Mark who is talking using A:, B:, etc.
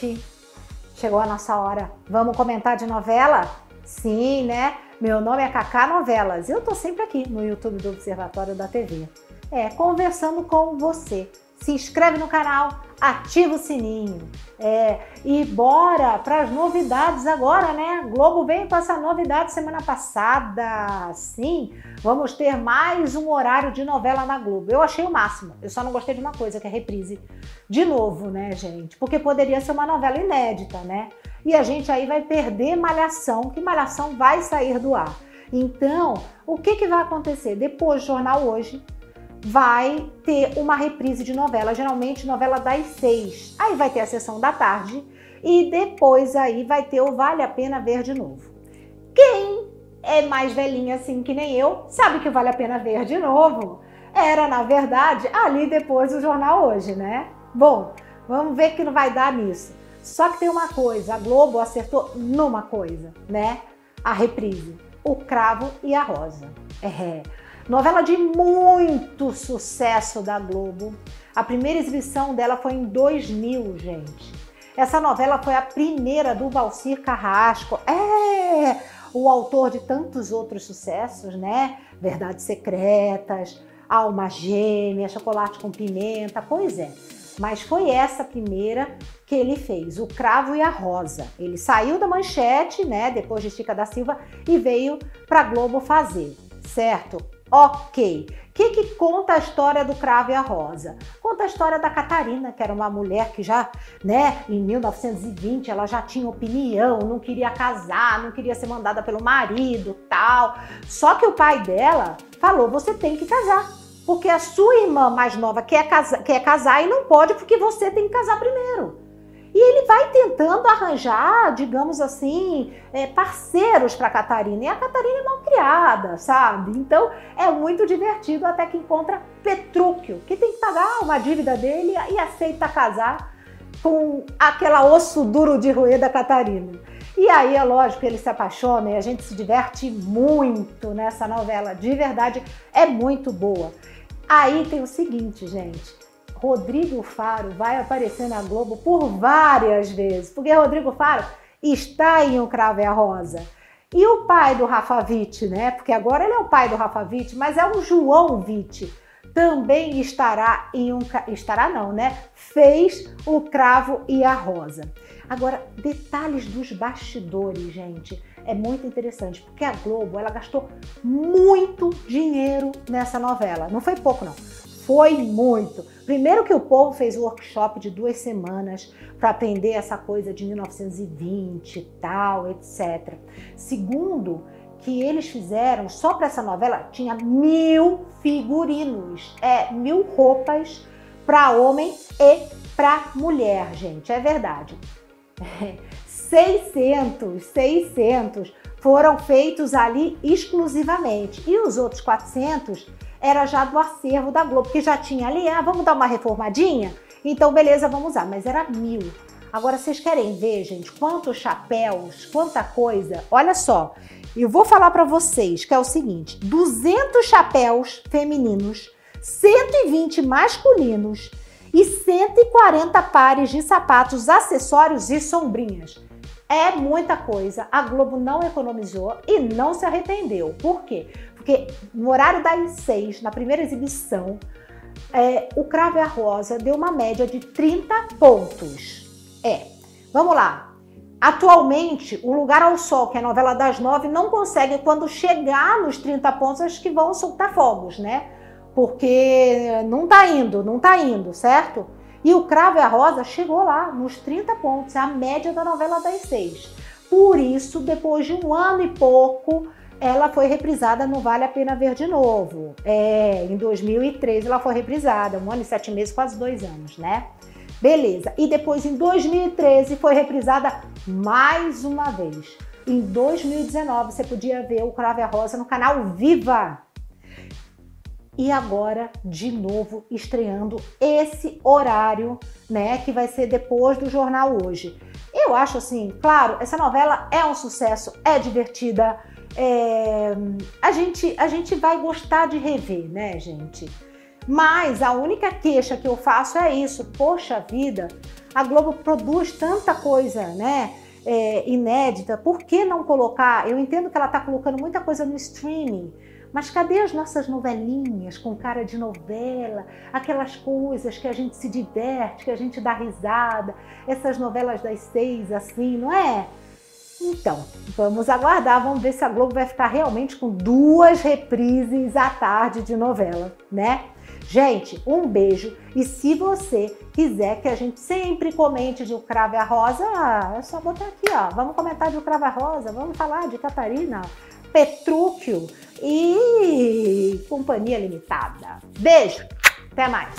A: gente! Chegou a nossa hora. Vamos comentar de novela? Sim, né? Meu nome é Cacá Novelas. Eu tô sempre aqui no YouTube do Observatório da TV. É, conversando com você. Se inscreve no canal, ativa o sininho. É, e bora para as novidades agora, né? Globo veio com essa novidade semana passada. Sim, vamos ter mais um horário de novela na Globo. Eu achei o máximo. Eu só não gostei de uma coisa, que é reprise. De novo, né, gente? Porque poderia ser uma novela inédita, né? E a gente aí vai perder Malhação, que Malhação vai sair do ar. Então, o que, que vai acontecer? Depois do jornal hoje, vai ter uma reprise de novela, geralmente novela das seis. Aí vai ter a sessão da tarde e depois aí vai ter o Vale a Pena Ver de novo. Quem é mais velhinha assim que nem eu, sabe que Vale a Pena Ver de novo. Era, na verdade, ali depois do jornal hoje, né? Bom, vamos ver que não vai dar nisso. Só que tem uma coisa, a Globo acertou numa coisa, né? A reprise, o cravo e a rosa. É, Novela de muito sucesso da Globo. A primeira exibição dela foi em 2000, gente. Essa novela foi a primeira do Valcir Carrasco. É, o autor de tantos outros sucessos, né? Verdades Secretas, Alma Gêmea, Chocolate com Pimenta, pois é. Mas foi essa primeira que ele fez, o Cravo e a Rosa. Ele saiu da manchete, né, depois de Chica da Silva, e veio para Globo fazer, certo? Ok. O que, que conta a história do Cravo e a Rosa? Conta a história da Catarina, que era uma mulher que já, né, em 1920, ela já tinha opinião, não queria casar, não queria ser mandada pelo marido, tal. Só que o pai dela falou: você tem que casar. Porque a sua irmã mais nova quer quer casar e não pode, porque você tem que casar primeiro. E ele vai tentando arranjar, digamos assim, é, parceiros para a Catarina. E a Catarina é mal criada, sabe? Então é muito divertido até que encontra Petrúquio, que tem que pagar uma dívida dele e aceita casar com aquela osso duro de roer da Catarina. E aí é lógico que ele se apaixona e a gente se diverte muito nessa novela. De verdade, é muito boa. Aí tem o seguinte, gente. Rodrigo Faro vai aparecer na Globo por várias vezes, porque Rodrigo Faro está em O Cravo e a Rosa. E o pai do Rafa Witt, né? Porque agora ele é o pai do Rafa Witt, mas é o João Witt. Também estará em um. Estará não, né? Fez o Cravo e a Rosa. Agora, detalhes dos bastidores, gente. É muito interessante, porque a Globo ela gastou muito dinheiro nessa novela. Não foi pouco, não foi muito. Primeiro que o povo fez o workshop de duas semanas para aprender essa coisa de 1920 e tal, etc. Segundo, que eles fizeram só para essa novela tinha mil figurinos, é mil roupas para homem e para mulher, gente, é verdade. 600, 600 foram feitos ali exclusivamente e os outros 400 era já do acervo da Globo, que já tinha ali, ah, vamos dar uma reformadinha? Então, beleza, vamos usar, mas era mil. Agora, vocês querem ver, gente, quantos chapéus, quanta coisa? Olha só, eu vou falar para vocês que é o seguinte: 200 chapéus femininos, 120 masculinos e 140 pares de sapatos, acessórios e sombrinhas. É muita coisa. A Globo não economizou e não se arrependeu. Por quê? Porque no horário das seis, na primeira exibição, é, o Cravo e a Rosa deu uma média de 30 pontos. É, vamos lá. Atualmente, o Lugar ao Sol, que é a novela das nove, não consegue, quando chegar nos 30 pontos, acho que vão soltar fogos, né? Porque não tá indo, não tá indo, certo? E o Cravo e a Rosa chegou lá, nos 30 pontos, é a média da novela das seis. Por isso, depois de um ano e pouco, ela foi reprisada no Vale a Pena Ver de Novo. É, em 2013 ela foi reprisada, um ano e sete meses, quase dois anos, né? Beleza. E depois em 2013 foi reprisada mais uma vez. Em 2019 você podia ver o Crave a Rosa no canal Viva. E agora, de novo, estreando esse horário, né, que vai ser depois do jornal hoje. Eu acho assim, claro, essa novela é um sucesso, é divertida, é, a, gente, a gente vai gostar de rever, né, gente? Mas a única queixa que eu faço é isso. Poxa vida, a Globo produz tanta coisa, né? É, inédita, por que não colocar? Eu entendo que ela está colocando muita coisa no streaming, mas cadê as nossas novelinhas com cara de novela? Aquelas coisas que a gente se diverte, que a gente dá risada, essas novelas das seis, assim, não é? Então, vamos aguardar, vamos ver se a Globo vai ficar realmente com duas reprises à tarde de novela, né? Gente, um beijo e se você quiser que a gente sempre comente de O Cravo e a Rosa, é só botar aqui, ó. Vamos comentar de O Cravo e a Rosa, vamos falar de Catarina, Petrúquio e Companhia Limitada. Beijo, até mais!